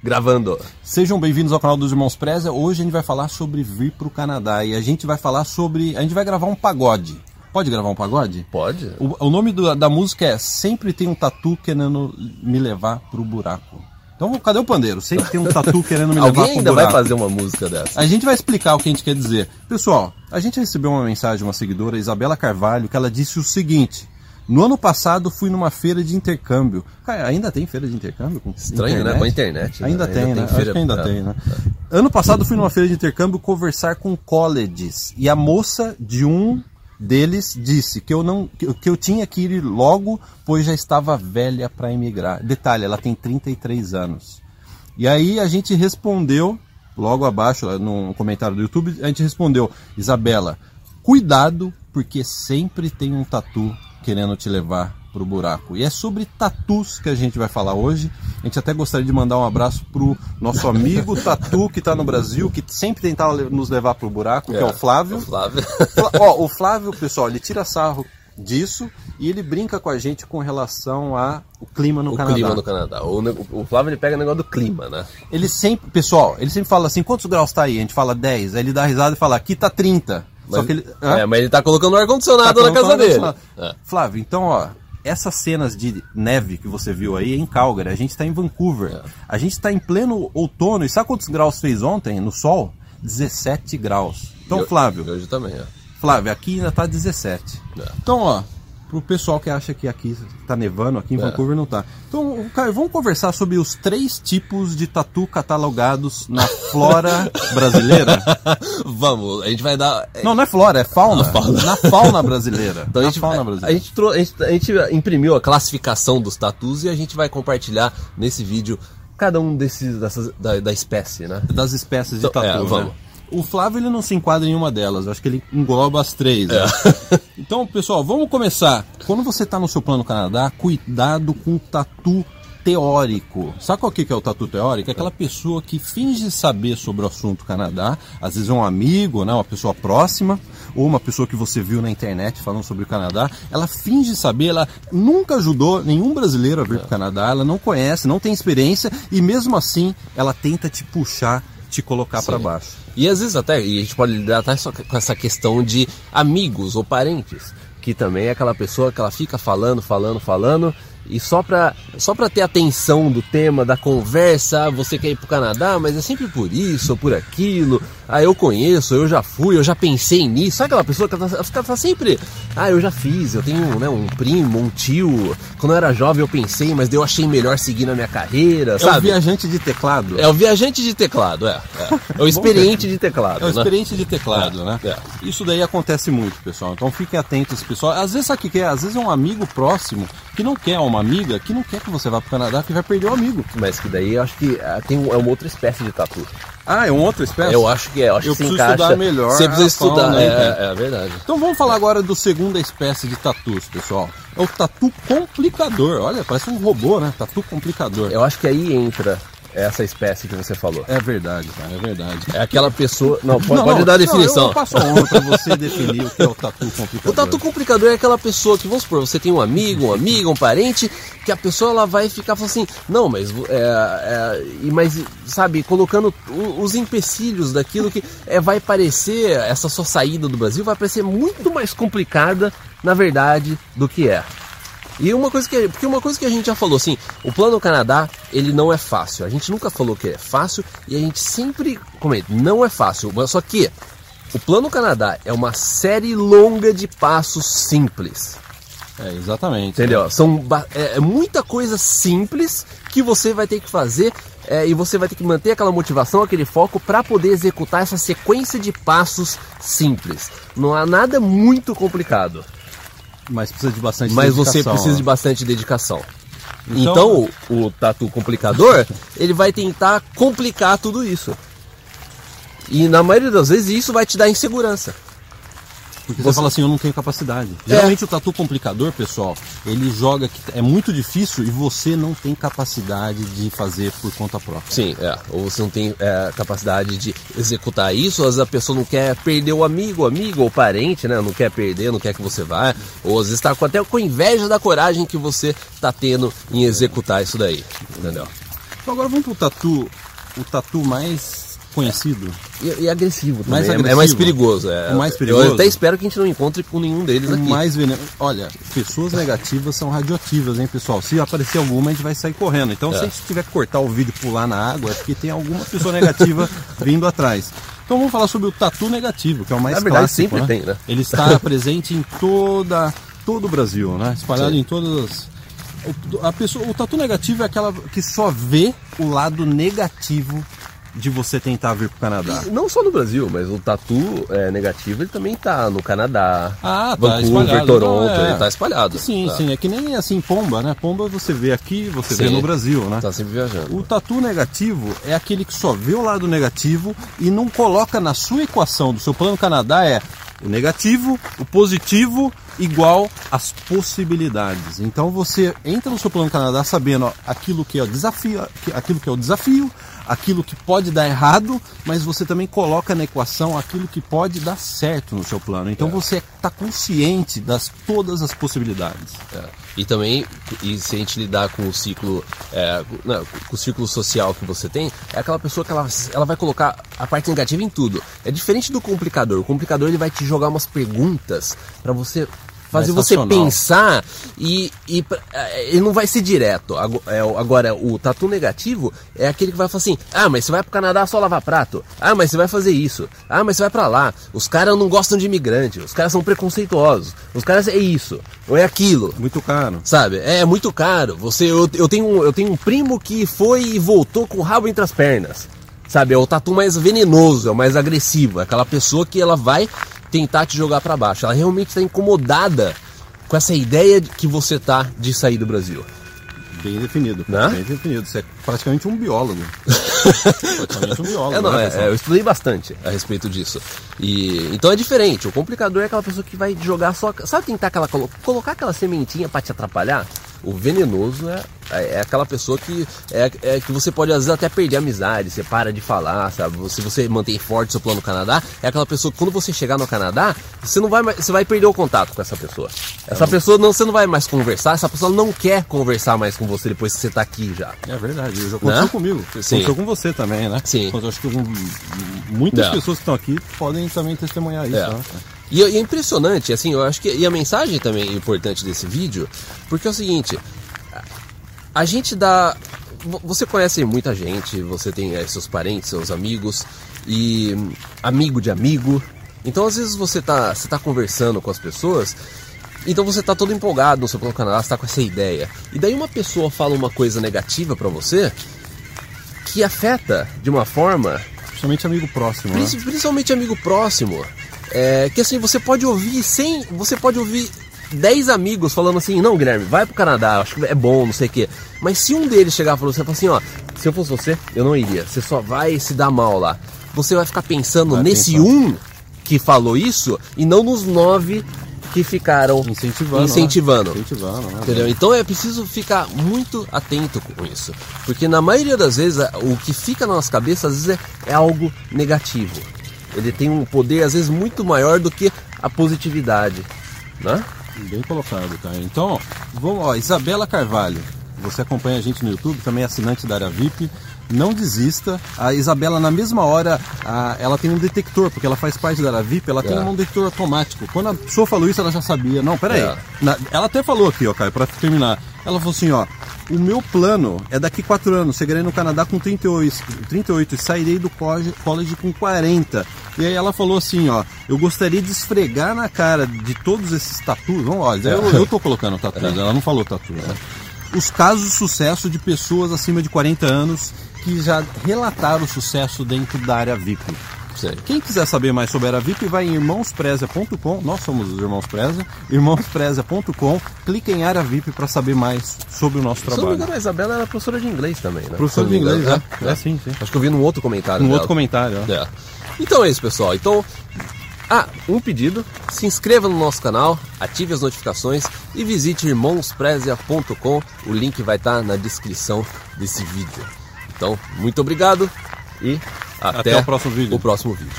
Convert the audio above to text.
Gravando. Sejam bem-vindos ao canal dos Irmãos Preza. Hoje a gente vai falar sobre vir para o Canadá e a gente vai falar sobre. A gente vai gravar um pagode. Pode gravar um pagode? Pode. O, o nome do, da música é Sempre Tem um Tatu Querendo Me Levar pro Buraco. Então, cadê o pandeiro? Sempre tem um tatu querendo me levar Alguém pro ainda buraco. vai fazer uma música dessa. A gente vai explicar o que a gente quer dizer. Pessoal, a gente recebeu uma mensagem de uma seguidora, Isabela Carvalho, que ela disse o seguinte. No ano passado fui numa feira de intercâmbio. Cara, ainda tem feira de intercâmbio? Com Estranho, internet? né? Com a internet. né? Ainda, tem, né? Acho feira- que ainda tem, né? Ano passado fui numa feira de intercâmbio conversar com colleges e a moça de um deles disse que eu não que, eu tinha que ir logo, pois já estava velha para emigrar. Detalhe, ela tem 33 anos. E aí a gente respondeu logo abaixo no comentário do YouTube, a gente respondeu: "Isabela, cuidado porque sempre tem um tatu querendo te levar pro buraco. E é sobre tatus que a gente vai falar hoje. A gente até gostaria de mandar um abraço pro nosso amigo Tatu que tá no Brasil, que sempre tentava nos levar pro buraco, que é o Flávio. O Flávio. Fla- Ó, o Flávio, pessoal, ele tira sarro disso e ele brinca com a gente com relação ao clima no o Canadá. clima no Canadá. O, o Flávio ele pega o negócio do clima, né? Ele sempre, pessoal, ele sempre fala assim, quantos graus tá aí? A gente fala 10, aí ele dá risada e fala, aqui tá 30. Só Mas, que ele... É, mas ele tá colocando o ar-condicionado Tá na casa dele. É. Flávio, então, ó, essas cenas de neve que você viu aí é em Calgary, a gente tá em Vancouver. É. A gente tá em pleno outono, e sabe quantos graus fez ontem no sol? 17 graus. Então, E Flávio, e Hoje também, é. Flávio, aqui ainda tá 17. É. Então, ó, pro pessoal que acha que aqui tá nevando, aqui em É. Vancouver não tá. Então, Caio, vamos conversar sobre os três tipos de tatu catalogados na flora brasileira? Vamos, a gente vai dar. Não, não é flora, é fauna. Fauna. Na fauna brasileira. Então a na gente, fauna a, brasileira. gente trou- a, gente, a gente imprimiu a classificação dos tatus e a gente vai compartilhar nesse vídeo cada um desses dessas, da, da espécie, né? das espécies de Então, tatu. é, né? O Flávio ele não se enquadra em uma delas, acho que ele engloba as três. né? É. Então, pessoal, vamos começar. Quando você está no seu plano Canadá, cuidado com o tatu teórico. Sabe qual que que é o tatu teórico? É aquela pessoa que finge saber sobre o assunto Canadá, às vezes é um amigo, né, uma pessoa próxima, ou uma pessoa que você viu na internet falando sobre o Canadá, ela finge saber, ela nunca ajudou nenhum brasileiro a vir para o Canadá, ela não conhece, não tem experiência, e mesmo assim ela tenta te puxar, te colocar para baixo. E às vezes até, e a gente pode lidar até só com essa questão de amigos ou parentes, que também é aquela pessoa que ela fica falando, falando, falando, e só pra, só pra ter atenção do tema, da conversa, ah, você quer ir pro Canadá, mas é sempre por isso ou por aquilo, ah, eu conheço, eu já fui, eu já pensei nisso, sabe aquela pessoa que tá, tá sempre, ah, eu já fiz, eu tenho né, um primo, um tio, quando eu era jovem eu pensei, mas eu achei melhor seguir na minha carreira, É o sabe? viajante de teclado. É o viajante de teclado, é. É, é o experiente de teclado. É o né? experiente de teclado, É, né? é. Isso daí acontece muito, pessoal. Então fiquem atentos, pessoal. Às vezes sabe o que é? Às vezes é um amigo próximo que não quer, uma amiga que não quer que você vá pro Canadá, que vai perder o amigo. Mas que daí eu acho que ah, tem um- é uma outra espécie de tatu. Ah, é uma outra espécie? Eu acho que é, eu acho Eu que preciso encaixa. estudar melhor Você precisa a estudar, fauna, é, é, é verdade. Então vamos falar agora do segunda espécie de tatus, pessoal. É o tatu complicador. Olha, parece um robô, né? Tatu complicador. Eu acho que aí entra essa espécie que você falou. É verdade, cara, é verdade. É aquela pessoa. Não, pode, Não, pode não, dar a não, definição. eu, eu passo a honra pra você definir o que é o tatu complicador. O tatu complicador é aquela pessoa que, vamos supor, você tem um amigo, uma amiga, um parente, que a pessoa ela vai ficar falando assim, não, mas, é, é, mas sabe, colocando os empecilhos daquilo que é, vai parecer, essa sua saída do Brasil vai parecer muito mais complicada, na verdade, do que é. E uma coisa que, porque uma coisa que a gente já falou, assim, o plano Canadá, ele não é fácil. A gente nunca falou que é fácil e a gente sempre comenta, não é fácil. Mas Só que o plano Canadá é uma série longa de passos simples. É, exatamente. Entendeu? São ba- é, é muita coisa simples que você vai ter que fazer é, e você vai ter que manter aquela motivação, aquele foco para poder executar essa sequência de passos simples. Não há nada muito complicado, Mas precisa de bastante mas você precisa ó. de bastante dedicação. Então- Então, o, o tatu complicador, ele vai tentar complicar tudo isso. E na maioria das vezes isso vai te dar insegurança. Porque você, Você- fala assim, eu não tenho capacidade. É. Geralmente o tatu complicador, pessoal, ele joga que é muito difícil e você não tem capacidade de fazer por conta própria. Sim, é. Ou você não tem é, capacidade de executar isso, às vezes a pessoa não quer perder o amigo, amigo ou parente, né? Não quer perder, não quer que você vá. Ou às vezes está até com inveja da coragem que você está tendo em executar isso daí. Entendeu? Então agora vamos pro tatu, o tatu mais conhecido. E, e agressivo também. Mais é- É, agressivo. mais perigoso. É, O mais perigoso. Eu até espero que a gente não encontre com nenhum deles aqui. mais veneno. Olha, pessoas negativas são radioativas, hein, pessoal? Se aparecer alguma, a gente vai sair correndo. Então, se a gente tiver que cortar o vídeo e pular na água, é porque tem alguma pessoa negativa vindo atrás. Então vamos falar sobre o tatu negativo, que é o mais Na verdade, clássico, sempre né? tem, né? Ele está presente em toda todo o Brasil, né? Espalhado Sim. em todas o, a pessoa, o tatu negativo é aquela que só vê o lado negativo de você tentar vir pro Canadá. Não só no Brasil, mas o tatu é, negativo ele também tá no Canadá, Ah, tá Vancouver, espalhado. Toronto, Não, é. ele tá espalhado. Sim, tá, sim, é que nem assim pomba, né? Pomba você vê aqui, você vê Sim. no Brasil, né? Tá sempre viajando. O tatu negativo é aquele que só vê o lado negativo e não coloca na sua equação do seu plano Canadá é o negativo, o positivo igual às possibilidades. Então você entra no seu plano Canadá sabendo ó, aquilo que é o desafio, aquilo que é o desafio, aquilo que pode dar errado, mas você também coloca na equação aquilo que pode dar certo no seu plano. Então você está consciente das todas as possibilidades. É. E também, e se a gente lidar com o ciclo, é, não, com o ciclo social que você tem, é aquela pessoa que ela, ela vai colocar a parte negativa em tudo. É diferente do complicador. O complicador ele vai te jogar umas perguntas para você fazer Mais você pensar e, e pra- é, ele não vai ser direto. É, Agora, o tatu negativo é aquele que vai falar assim: ah, mas você vai pro Canadá só lavar prato. Ah, mas você vai fazer isso. Ah, mas você vai pra lá. Os caras não gostam de imigrante. Os caras são preconceituosos. Os caras é isso. Ou é aquilo. Muito caro. Sabe? É muito caro. Você, eu, eu, tenho, um- eu tenho um primo que foi e voltou com o rabo entre as pernas. Sabe? É o tatu mais venenoso, é o mais agressivo. É aquela pessoa que ela vai tentar te jogar pra baixo. Ela realmente está incomodada com essa ideia de que você tá de sair do Brasil. Bem definido. Né? Bem definido. Você é praticamente um biólogo. praticamente um biólogo. É, não, né, é, é, eu estudei bastante a respeito disso. E então é diferente. O complicador é aquela pessoa que vai jogar só, sabe tentar aquela colo- colocar aquela sementinha pra te atrapalhar. O venenoso é, é, é aquela pessoa que é, é que você pode às vezes até perder a amizade, você para de falar, sabe? Se você mantém forte seu plano no Canadá, é aquela pessoa que quando você chegar no Canadá, você não vai mais, você vai perder o contato com essa pessoa. Essa pessoa não, você não vai mais conversar, essa pessoa não quer conversar mais com você depois que você tá aqui já. É verdade, já aconteceu Né? comigo. Sim. Aconteceu com você também, né? Sim. Eu acho que muitas É. pessoas que estão aqui podem também testemunhar isso. É. né? E, e é impressionante, assim, eu acho que. E a mensagem também é importante desse vídeo, porque é o seguinte: a- gente dá. vo- Você conhece muita gente, você tem eh, seus parentes, seus amigos, e hum, amigo de amigo. Então, às vezes, você tá, você tá conversando com as pessoas, então você tá todo empolgado no seu plano canal, você tá com essa ideia. E daí uma pessoa fala uma coisa negativa pra você que afeta de uma forma Principalmente amigo próximo, né? Princi- Principalmente amigo próximo. É, que assim, você pode ouvir sem. Você pode ouvir 10 amigos falando assim, não, Guilherme, vai pro Canadá, acho que é bom, não sei o quê. Mas se um deles chegar e falar você fala assim, ó, se eu fosse você, eu não iria. Você só vai se dar mal lá. Você vai ficar pensando Vai nesse pensar. um que falou isso e não nos nove que ficaram Incentivando. incentivando. Né? Incentivando, né? Entendeu? Então é preciso ficar muito atento com isso. Porque na maioria das vezes o que fica na nossa cabeça às vezes é, é algo negativo. Ele tem um poder às vezes muito maior do que a positividade. Né? Bem colocado, tá? Então, ó, vamos, ó, Isabela Carvalho, você acompanha a gente no YouTube, também é assinante da área VIP. Não desista. A Isabela, na mesma hora, a- ela tem um detector, porque ela faz parte da área VIP, ela tem É. um detector automático. Quando a pessoa falou isso, ela já sabia. Não, peraí. É. Na- ela até falou aqui, ó, Caio, pra terminar. Ela falou assim, ó. O meu plano é daqui quatro anos. Chegarei no Canadá com 38, 38 e sairei do college, com 40. E aí ela falou assim, ó. Eu gostaria de esfregar na cara de todos esses tatus. Vamos lá, eu, eu tô colocando tatus, ela não falou tatu, né? Os casos de sucesso de pessoas acima de 40 anos que já relataram o sucesso dentro da área VIP. Quem quiser saber mais sobre a VIP, vai em irmãospreza.com. Nós somos os Irmãos Preza. Irmãospreza.com. Clique em área VIP para saber mais sobre o nosso trabalho. a Isabela era professora de inglês também, né? Professor Se de inglês, engano, é. É, sim, sim. Acho que eu vi num outro comentário. Um dela. outro comentário, ó. É. Então é isso, pessoal. Então, ah, um pedido: se inscreva no nosso canal, ative as notificações e visite irmãosprezia.com. O link vai estar na descrição desse vídeo. Então, muito obrigado e até, Até o próximo vídeo. o próximo vídeo.